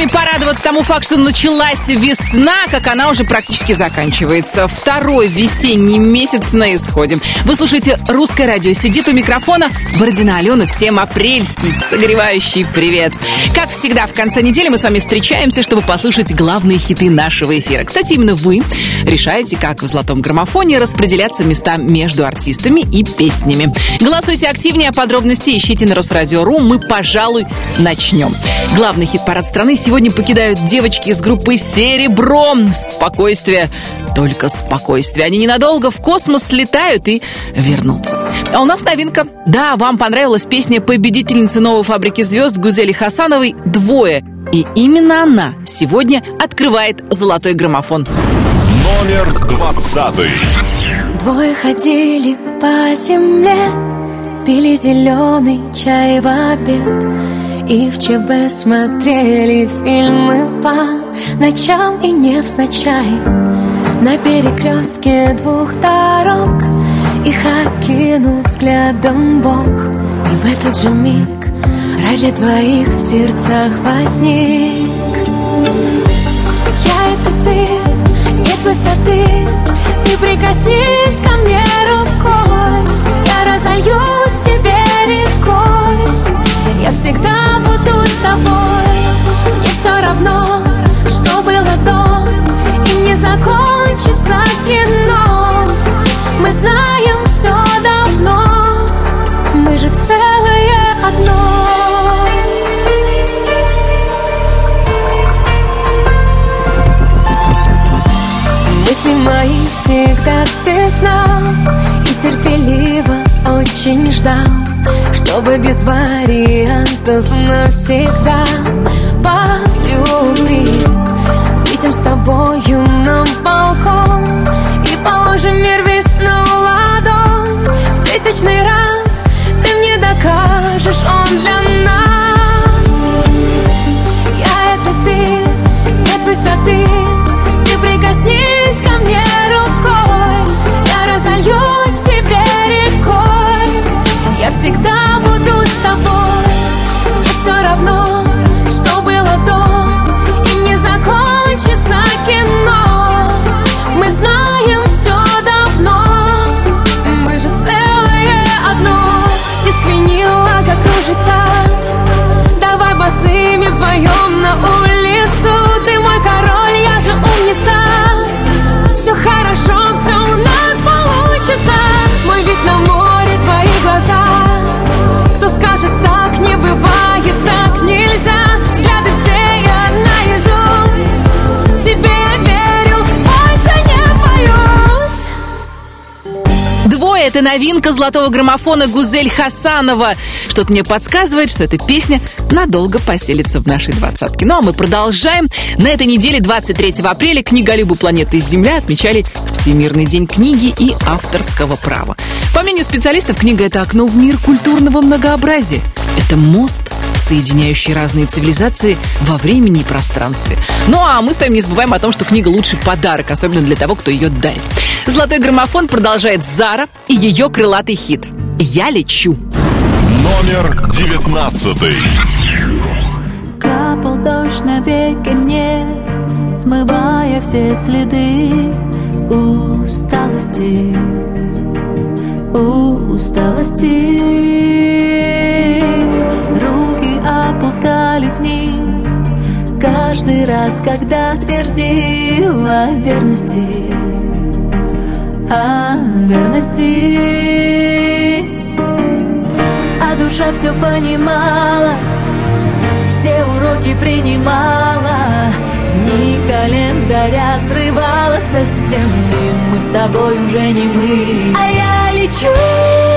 вами порадоваться тому факту, что началась весна, как она уже практически заканчивается. Второй весенний месяц на исходе. Вы слушаете «Русское радио». Сидит у микрофона Бородина Алена. Всем апрельский согревающий привет. Как всегда, в конце недели мы с вами встречаемся, чтобы послушать главные хиты нашего эфира. Кстати, именно вы решаете, как в «Золотом граммофоне» распределяться места между артистами и песнями. Голосуйте активнее, подробности ищите на Росрадио.ру. Мы, пожалуй, начнем. Главный хит-парад страны сегодня покидают девочки из группы «Серебро». Спокойствие, только спокойствие. Они ненадолго в космос слетают и вернутся. А у нас новинка. Да, вам понравилась песня победительницы новой фабрики звезд Гузели Хасановой «Двое». И именно она сегодня открывает золотой граммофон. Номер двадцатый. Двое ходили по земле, пили зеленый чай в обед. И в ЧБ смотрели фильмы по ночам и не невзначай. На перекрестке двух дорог Их окинул взглядом Бог. И в этот же миг рай для двоих в сердцах возник. Я это ты, нет высоты Ты прикоснись ко мне рукой. Я разольюсь в тебе рекой. Я всегда равно, что было до И не закончится кино. Мы знаем все давно Мы же целое одно. Мысли мои всегда ты знал И терпеливо очень ждал чтобы без вариантов навсегда с тобою на балкон. И положим мир весь на ладонь В тысячный раз ты мне докажешь, он для нас. Я это ты, нет высоты. Ты прикоснись это новинка золотого граммофона Гузель Хасанова. Что-то мне подсказывает, что эта песня надолго поселится в нашей двадцатке. Ну а мы продолжаем. На этой неделе, 23 апреля, книголюбы планеты Земля отмечали Всемирный день книги и авторского права. По мнению специалистов, книга — это окно в мир культурного многообразия. Это мост, соединяющий разные цивилизации во времени и пространстве. Ну а мы с вами не забываем о том, что книга лучший подарок, особенно для того, кто ее дарит. Золотой граммофон продолжает Зара и ее крылатый хит «Я лечу». Номер девятнадцатый. Капал дождь на веки мне, смывая все следы усталости, усталости. Руки опускались вниз, каждый раз, когда твердила верности о верности А душа все понимала Все уроки принимала. Дни календаря срывала со стены Мы с тобой уже не мы. А я лечу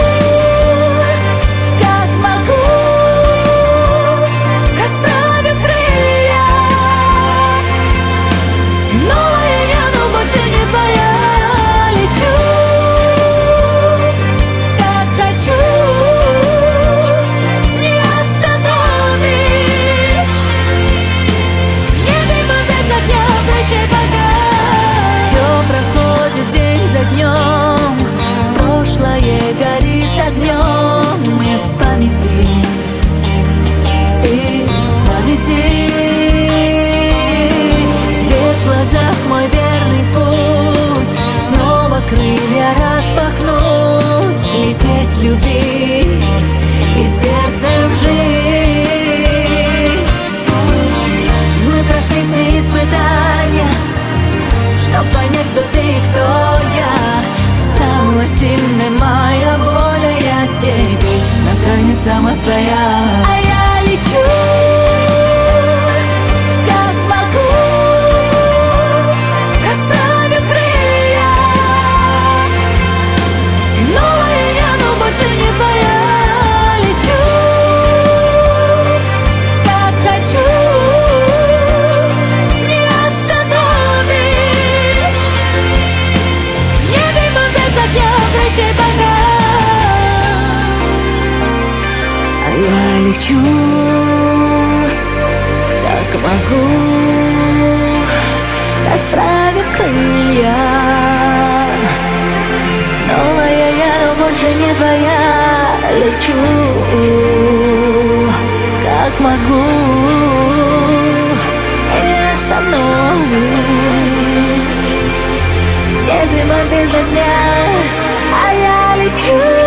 лечу, как могу, не остановишь. Нет дыма без огня, а я лечу.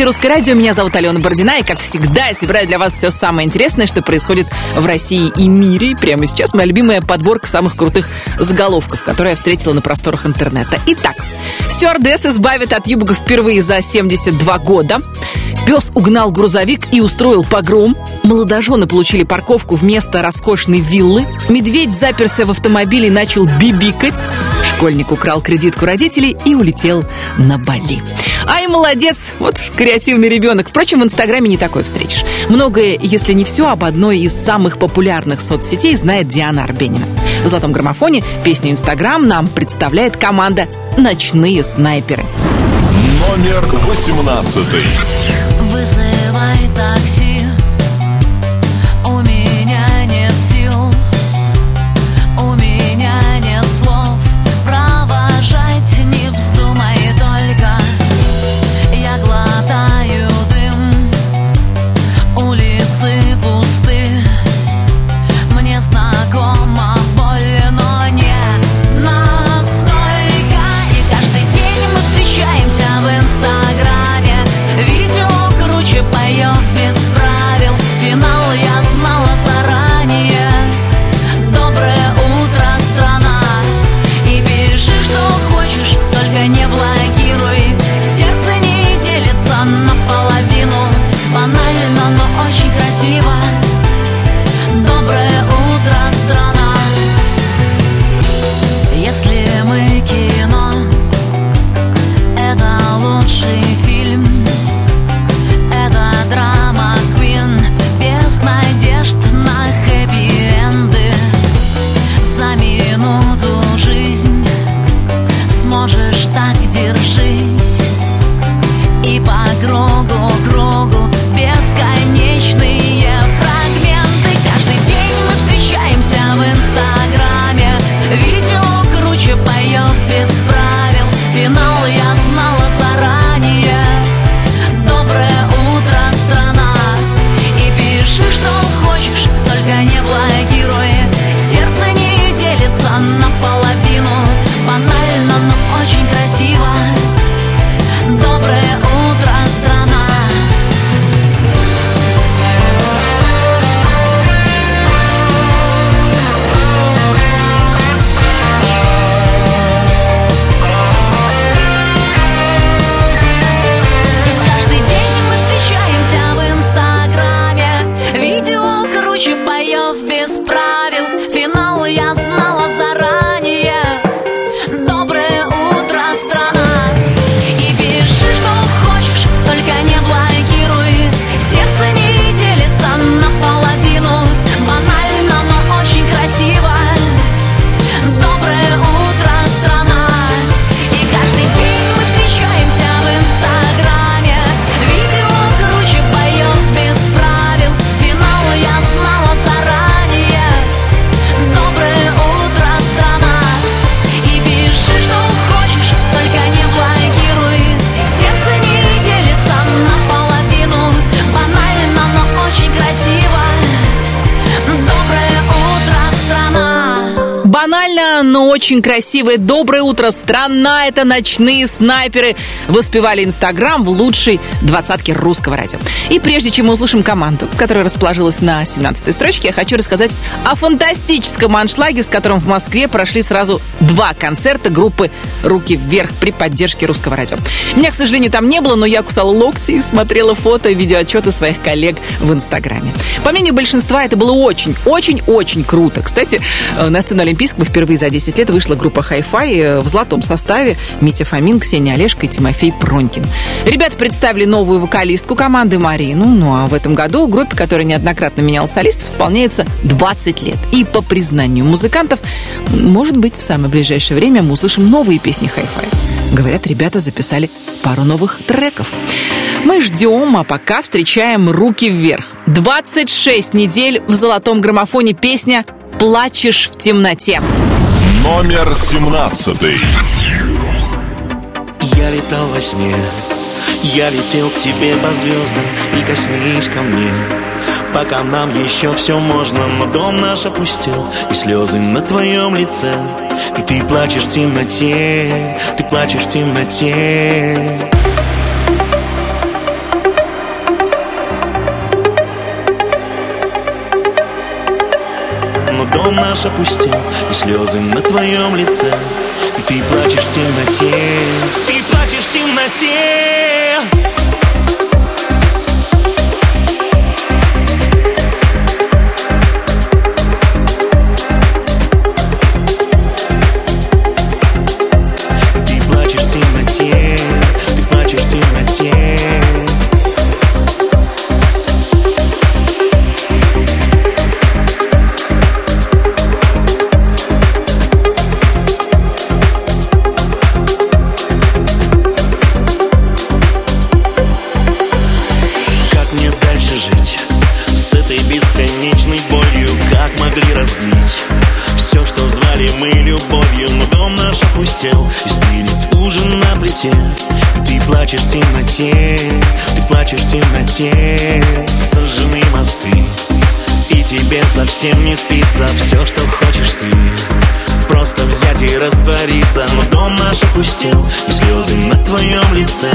Слушаете «Русское радио». Меня зовут Алена Бородина. И, как всегда, я собираю для вас все самое интересное, что происходит в России и мире. И прямо сейчас моя любимая подборка самых крутых заголовков, которые я встретила на просторах интернета. Итак, стюардесс избавит от юбок впервые за 72 года. Пес угнал грузовик и устроил погром. Молодожены получили парковку вместо роскошной виллы. Медведь заперся в автомобиле и начал бибикать. Школьник украл кредитку родителей и улетел на Бали. Ай, молодец! Вот креативный ребенок. Впрочем, в Инстаграме не такое встретишь. Многое, если не все, об одной из самых популярных соцсетей знает Диана Арбенина. В «Золотом граммофоне» песню «Инстаграм» нам представляет команда «Ночные снайперы». Номер восемнадцатый. Вызывай такси так держись. И по кругу Но очень красивое. Доброе утро, страна, это ночные снайперы. Воспевали Инстаграм в лучшей двадцатке русского радио. И прежде чем мы услышим команду, которая расположилась на 17-й строчке, я хочу рассказать о фантастическом аншлаге, с которым в Москве прошли сразу два концерта группы «Руки вверх» при поддержке русского радио. Меня, к сожалению, там не было, но я кусала локти и смотрела фото и видеоотчеты своих коллег в Инстаграме. По мнению большинства, это было очень, очень, очень круто. Кстати, э, на сцену Олимпийского впервые за 10 лет вышла группа Hi-Fi э, в золотом составе Митя Фомин, Ксения Олешко и Тимофей Пронькин. Ребята представили новую вокалистку команды Марину. Ну а в этом году группе, которая неоднократно меняла солистов, исполняется 20 лет. И по признанию музыкантов, может быть, в самое ближайшее время мы услышим новые песни Hi-Fi. Говорят, ребята записали пару новых треков. Мы ждем, а пока встречаем «Руки вверх». 26 недель в золотом граммофоне песня «Плачешь в темноте». Номер семнадцатый. Я летал во сне, я летел к тебе по звездам, прикоснись ко мне. Пока нам еще все можно, но дом наш опустел, и слезы на твоем лице. И ты плачешь в темноте, ты плачешь в темноте. Дом наш опустел, и слезы на твоем лице. И ты плачешь в темноте, ты плачешь в темноте. Темноте. Сожжены мосты, и тебе совсем не спится все, что хочешь ты. Просто взять и раствориться Но дом наш опустел И слезы на твоем лице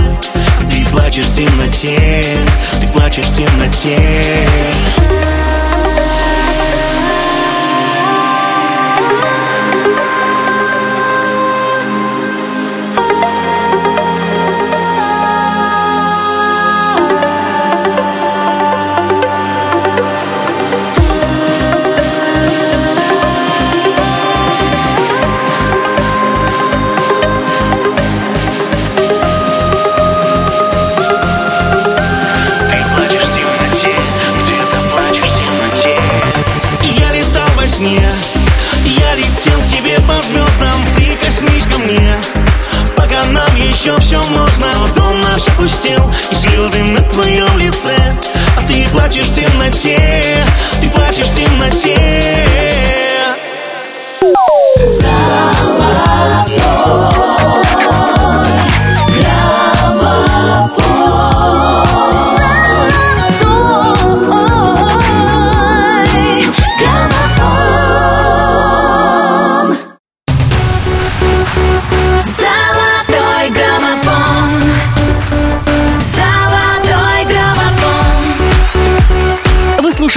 ты плачешь в темноте Ты плачешь в темноте еще все можно Но дом наш опустел, и слезы на твоем лице. А ты плачешь в темноте, ты плачешь в темноте. Золотой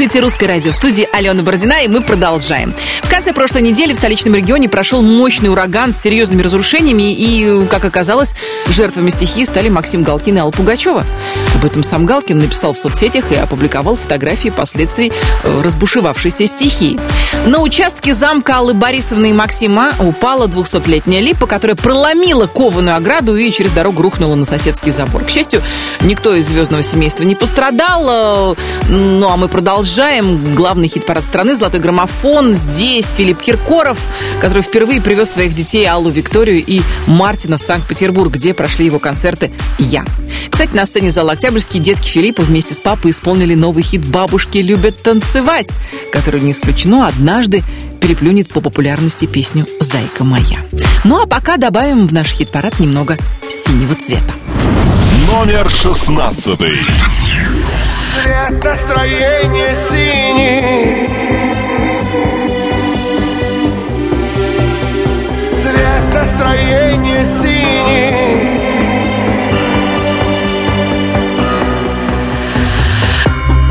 слушаете «Русское радио» в студии Алена Бородина, и мы продолжаем. В конце прошлой недели в столичном регионе прошел мощный ураган с серьезными разрушениями, и, как оказалось, жертвами стихии стали Максим Галкин и Алла Пугачева. Об этом сам Галкин написал в соцсетях и опубликовал фотографии последствий э, разбушевавшейся стихии. На участке замка Аллы Борисовны и Максима упала 200-летняя липа, которая проломила кованую ограду и через дорогу рухнула на соседский забор. К счастью, никто из звездного семейства не пострадал. э, Ну а мы продолжаем. Главный хит-парад страны «Золотой граммофон». Здесь Филипп Киркоров, который впервые привез своих детей Аллу Викторию и Мартина в Санкт-Петербург, где прошли его концерты «Я». Кстати, на сцене зала «Октябрьский» детки Филиппа вместе с папой исполнили новый хит «Бабушки любят танцевать», который, не исключено, однажды переплюнет по популярности песню «Зайка моя». Ну а пока добавим в наш хит-парад немного синего цвета. Номер шестнадцатый. Цвет настроения синий. Настроение синий.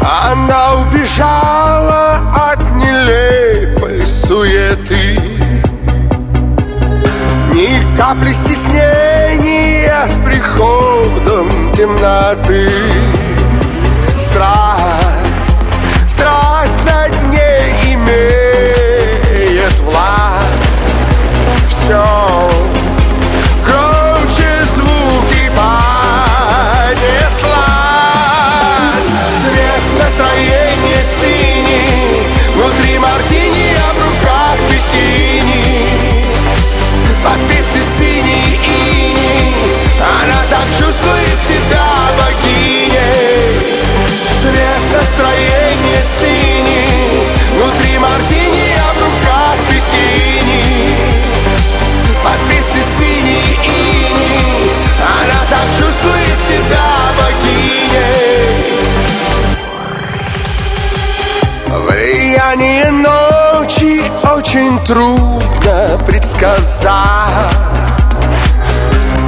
Она убежала от нелепой суеты. Ни капли стеснения с приходом темноты Страсть, страсть над Влияние ночи очень трудно предсказать.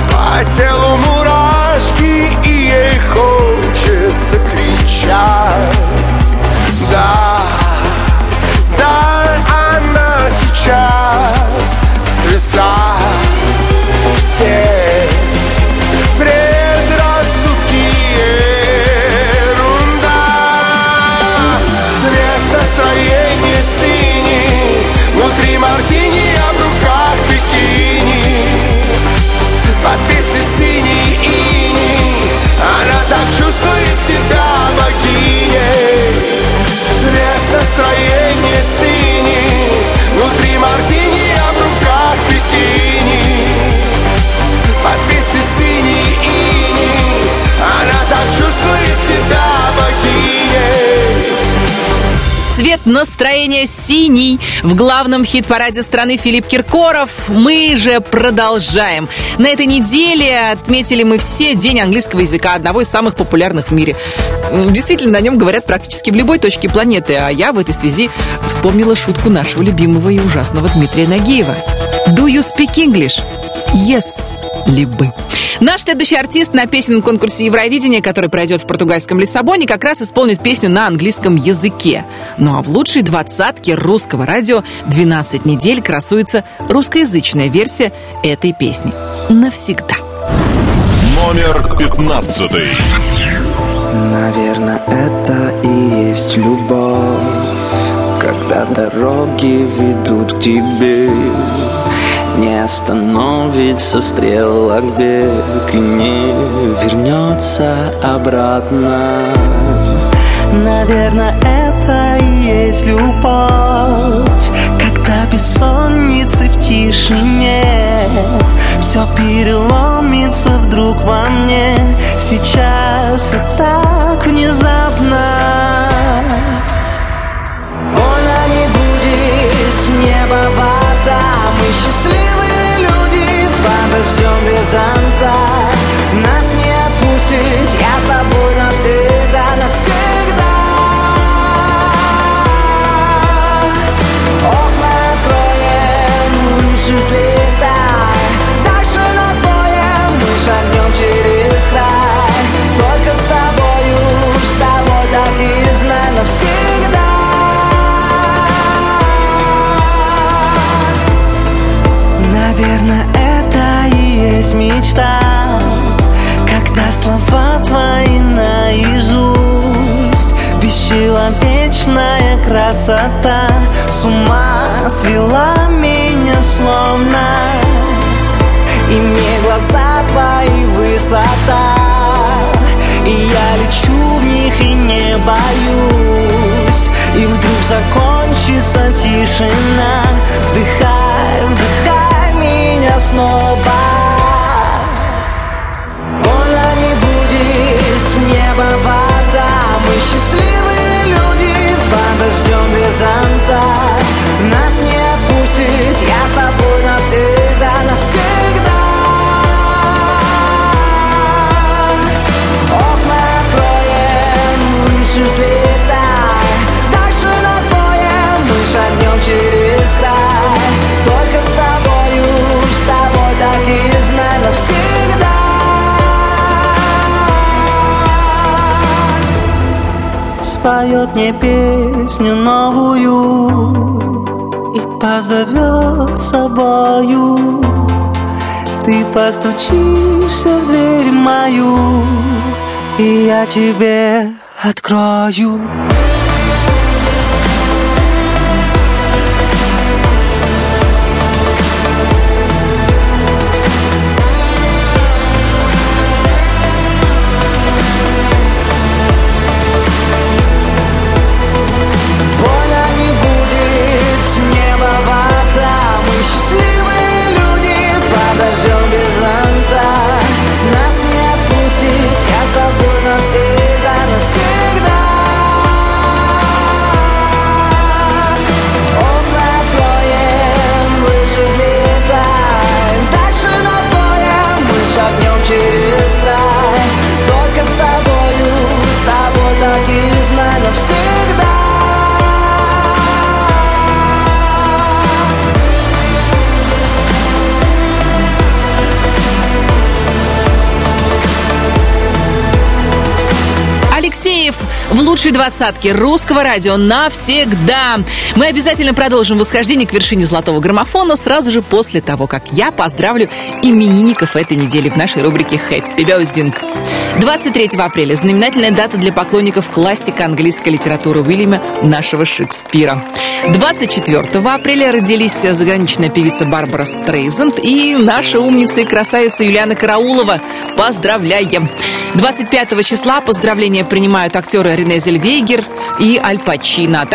По телу мурашки и ей хочется кричать. Да, да, она сейчас звезда чувствует себя богиней Цвет настроения синий. В главном хит-параде страны Филипп Киркоров. Мы же продолжаем. На этой неделе отметили мы все День английского языка, одного из самых популярных в мире. Действительно, на нем говорят практически в любой точке планеты. А я в этой связи вспомнила шутку нашего любимого и ужасного Дмитрия Нагиева. Do you speak English? Yes. Либо. Наш следующий артист на песенном конкурсе Евровидения, который пройдет в португальском Лиссабоне, как раз исполнит песню на английском языке. Ну а в лучшей двадцатке русского радио 12 недель красуется русскоязычная версия этой песни. Навсегда. Номер пятнадцатый. Наверное, это и есть любовь Когда дороги ведут к тебе Не остановится стрелок бег И не вернется обратно. Наверное, это и есть любовь Когда бессонницы в тишине. Все переломится вдруг во мне. Сейчас и Подождем без Нас не отпустит Я с тобой навсегда есть мечта Когда слова твои наизусть. Бесчеловечная красота С ума свела меня словно. И мне глаза твои высота. И я лечу в них и не боюсь. И вдруг закончится тишина. Вдыхай, вдыхай меня снова споет мне песню новую И позовет собою. Ты постучишься в дверь мою И я тебе открою. Больно Алексеев в лучшей двадцатке русского радио навсегда. Мы обязательно продолжим восхождение к вершине золотого граммофона сразу же после того, как я поздравлю именинников этой недели в нашей рубрике «Happy Birthday». 23 апреля – знаменательная дата для поклонников классика английской литературы Уильяма нашего Шекспира. 24 апреля родились заграничная певица Барбара Стрейзенд и наша умница и красавица Юлиана Караулова. Поздравляем! 25 числа поздравления принимают актеры Рене Зельвейгер и Аль Пачино, а